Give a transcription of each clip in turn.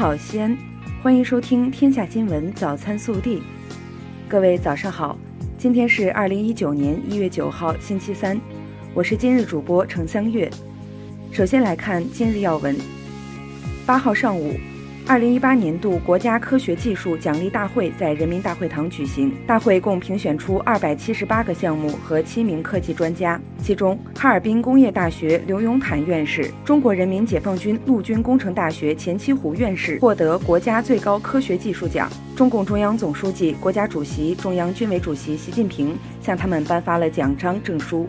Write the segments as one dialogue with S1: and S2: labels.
S1: 好，西安，欢迎收听《天下新闻早餐速递》。各位早上好，今天是二零一九年一月九号，星期三，我是今日主播程香月。首先来看今日要闻。八号上午。二零一八年度国家科学技术奖励大会在人民大会堂举行，大会共评选出二百七十八个项目和七名科技专家，其中哈尔滨工业大学刘永坦院士、中国人民解放军陆军工程大学钱七虎院士获得国家最高科学技术奖。中共中央总书记、国家主席、中央军委主席习近平向他们颁发了奖章证书。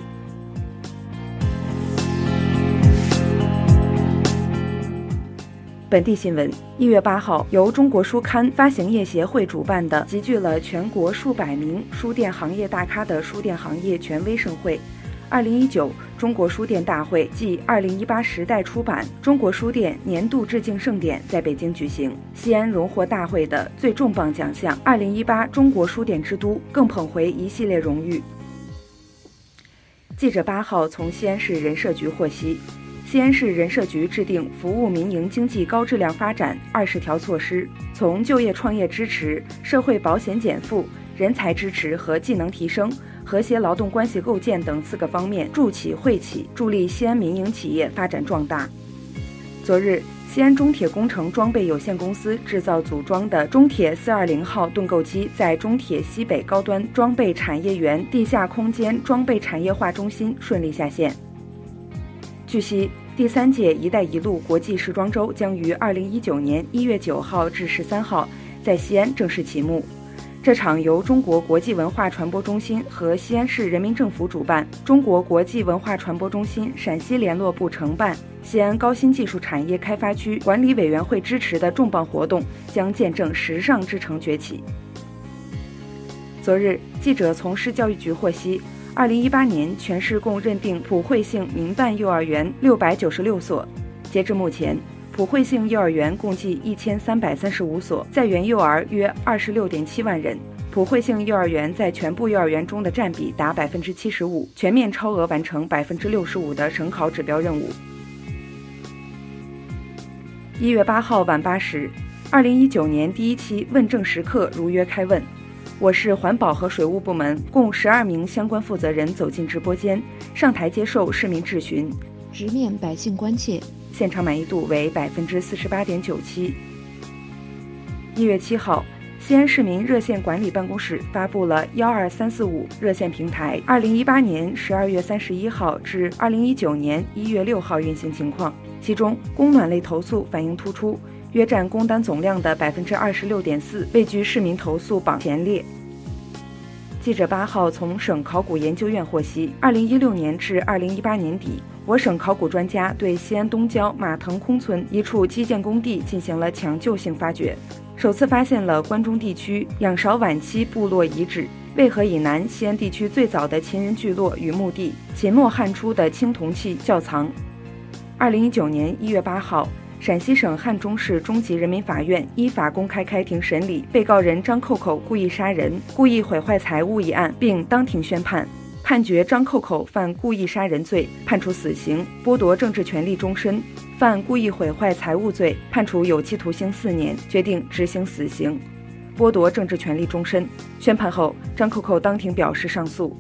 S1: 本地新闻：一月八号，由中国书刊发行业协会主办的集聚了全国数百名书店行业大咖的书店行业权威盛会——二零一九中国书店大会暨二零一八时代出版中国书店年度致敬盛典在北京举行。西安荣获大会的最重磅奖项“二零一八中国书店之都”，更捧回一系列荣誉。记者八号从西安市人社局获悉。西安市人社局制定服务民营经济高质量发展二十条措施，从就业创业支持、社会保险减负、人才支持和技能提升、和谐劳动关系构建等四个方面助企惠企，助力西安民营企业发展壮大。昨日，西安中铁工程装备有限公司制造组装的中铁四二零号盾构机在中铁西北高端装备产业园地下空间装备产业化中心顺利下线。据悉。第三届“一带一路”国际时装周将于二零一九年一月九号至十三号在西安正式启幕。这场由中国国际文化传播中心和西安市人民政府主办，中国国际文化传播中心陕西联络部承办，西安高新技术产业开发区管理委员会支持的重磅活动，将见证时尚之城崛起。昨日，记者从市教育局获悉。二零一八年，全市共认定普惠性民办幼儿园六百九十六所。截至目前，普惠性幼儿园共计一千三百三十五所，在园幼儿约二十六点七万人。普惠性幼儿园在全部幼儿园中的占比达百分之七十五，全面超额完成百分之六十五的省考指标任务。一月八号晚八时，二零一九年第一期问政时刻如约开问。我市环保和水务部门共十二名相关负责人走进直播间，上台接受市民质询，直面百姓关切，现场满意度为百分之四十八点九七。一月七号，西安市民热线管理办公室发布了幺二三四五热线平台二零一八年十二月三十一号至二零一九年一月六号运行情况，其中供暖类投诉反映突出。约占工单总量的百分之二十六点四，位居市民投诉榜前列。记者八号从省考古研究院获悉，二零一六年至二零一八年底，我省考古专家对西安东郊马腾空村一处基建工地进行了抢救性发掘，首次发现了关中地区仰韶晚期部落遗址、渭河以南西安地区最早的秦人聚落与墓地、秦末汉初的青铜器窖藏。二零一九年一月八号。陕西省汉中市中级人民法院依法公开开庭审理被告人张扣扣故意杀人、故意毁坏财物一案，并当庭宣判，判决张扣扣犯故意杀人罪，判处死刑，剥夺政治权利终身；犯故意毁坏财物罪，判处有期徒刑四年，决定执行死刑，剥夺政治权利终身。宣判后，张扣扣当庭表示上诉。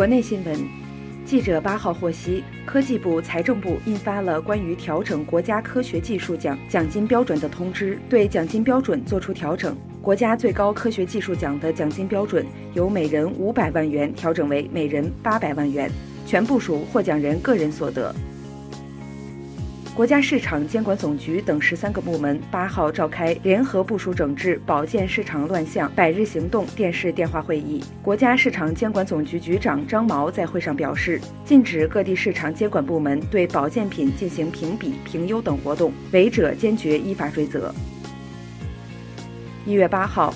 S1: 国内新闻，记者八号获悉，科技部、财政部印发了关于调整国家科学技术奖奖金标准的通知，对奖金标准作出调整。国家最高科学技术奖的奖金标准由每人五百万元调整为每人八百万元，全部属获奖人个人所得。国家市场监管总局等十三个部门八号召开联合部署整治保健市场乱象百日行动电视电话会议。国家市场监管总局局长张毛在会上表示，禁止各地市场监管部门对保健品进行评比、评优等活动，违者坚决依法追责。一月八号，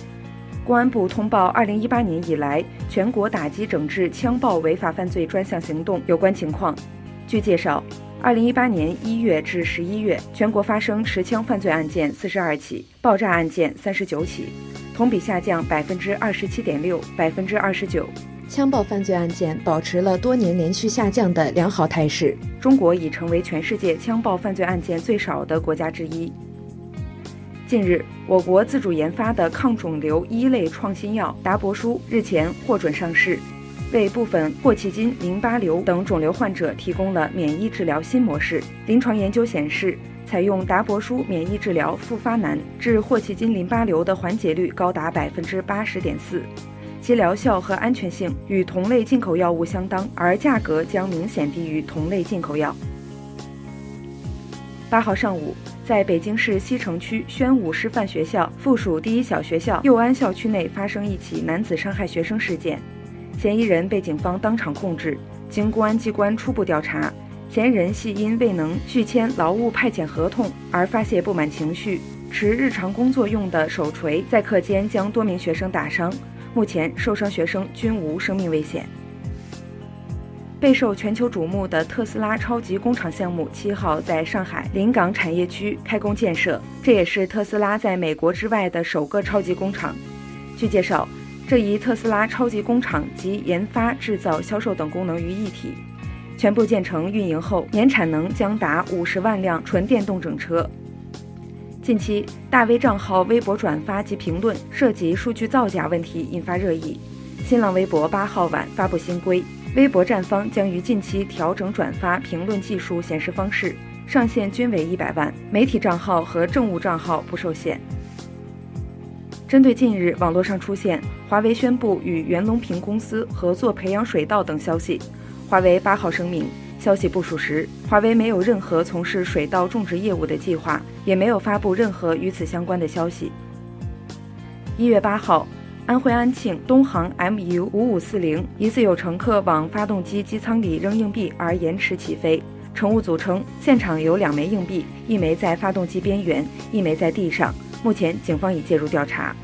S1: 公安部通报二零一八年以来全国打击整治枪爆违法犯罪专项行动有关情况。据介绍。二零一八年一月至十一月，全国发生持枪犯罪案件四十二起，爆炸案件三十九起，同比下降百分之二十七点六、百分之二十九。
S2: 枪爆犯罪案件保持了多年连续下降的良好态势。
S1: 中国已成为全世界枪爆犯罪案件最少的国家之一。近日，我国自主研发的抗肿瘤一类创新药达博舒日前获准上市，为部分霍奇金淋巴瘤等肿瘤患者提供了免疫治疗新模式。临床研究显示，采用达博舒免疫治疗复发难治霍奇金淋巴瘤的缓解率高达百分之八十点四，其疗效和安全性与同类进口药物相当，而价格将明显低于同类进口药。八号上午。在北京市西城区宣武师范学校附属第一小学校佑安校区内发生一起男子伤害学生事件，嫌疑人被警方当场控制。经公安机关初步调查，嫌疑人系因未能续签劳务派遣合同而发泄不满情绪，持日常工作用的手锤在课间将多名学生打伤。目前受伤学生均无生命危险。备受全球瞩目的特斯拉超级工厂项目七号在上海临港产业区开工建设，这也是特斯拉在美国之外的首个超级工厂。据介绍，这一特斯拉超级工厂集研发、制造、销售等功能于一体，全部建成运营后，年产能将达五十万辆纯电动整车。近期，大 V 账号微博转发及评论涉及数据造假问题引发热议，新浪微博八号晚发布新规。微博站方将于近期调整转发评论技术显示方式，上限均为一百万，媒体账号和政务账号不受限。针对近日网络上出现华为宣布与袁隆平公司合作培养水稻等消息，华为八号声明，消息不属实，华为没有任何从事水稻种植业务的计划，也没有发布任何与此相关的消息。一月八号。安徽安庆东航 MU 五五四零疑似有乘客往发动机机舱里扔硬币而延迟起飞。乘务组称，现场有两枚硬币，一枚在发动机边缘，一枚在地上。目前，警方已介入调查。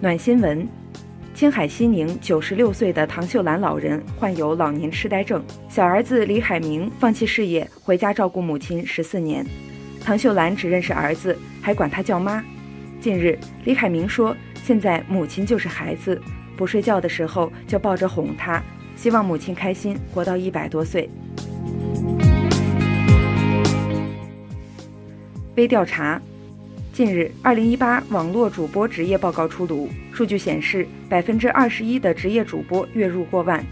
S1: 暖新闻：青海西宁九十六岁的唐秀兰老人患有老年痴呆症，小儿子李海明放弃事业回家照顾母亲十四年。唐秀兰只认识儿子，还管他叫妈。近日，李海明说：“现在母亲就是孩子，不睡觉的时候就抱着哄她，希望母亲开心，活到一百多岁。”微调查：近日，二零一八网络主播职业报告出炉，数据显示，百分之二十一的职业主播月入过万。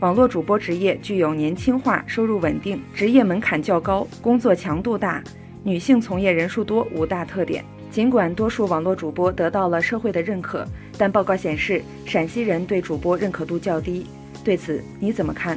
S1: 网络主播职业具有年轻化、收入稳定、职业门槛较高、工作强度大。女性从业人数多五大特点。尽管多数网络主播得到了社会的认可，但报告显示陕西人对主播认可度较低。对此你怎么看？